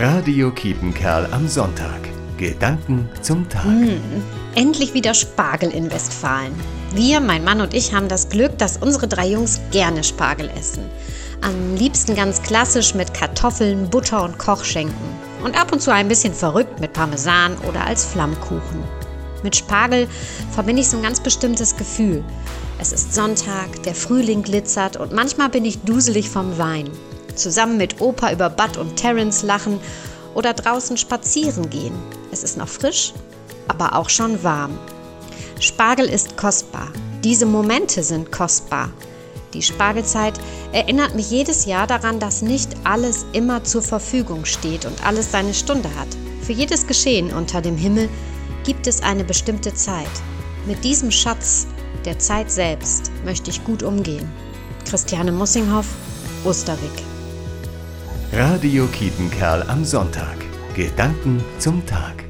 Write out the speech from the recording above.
Radio Kiepenkerl am Sonntag. Gedanken zum Tag. Endlich wieder Spargel in Westfalen. Wir, mein Mann und ich, haben das Glück, dass unsere drei Jungs gerne Spargel essen. Am liebsten ganz klassisch mit Kartoffeln, Butter und Kochschenken. Und ab und zu ein bisschen verrückt mit Parmesan oder als Flammkuchen. Mit Spargel verbinde ich so ein ganz bestimmtes Gefühl. Es ist Sonntag, der Frühling glitzert und manchmal bin ich duselig vom Wein. Zusammen mit Opa über Bud und Terence lachen oder draußen spazieren gehen. Es ist noch frisch, aber auch schon warm. Spargel ist kostbar. Diese Momente sind kostbar. Die Spargelzeit erinnert mich jedes Jahr daran, dass nicht alles immer zur Verfügung steht und alles seine Stunde hat. Für jedes Geschehen unter dem Himmel gibt es eine bestimmte Zeit. Mit diesem Schatz der Zeit selbst möchte ich gut umgehen. Christiane Mussinghoff, Osterwig. Radio Kiepenkerl am Sonntag. Gedanken zum Tag.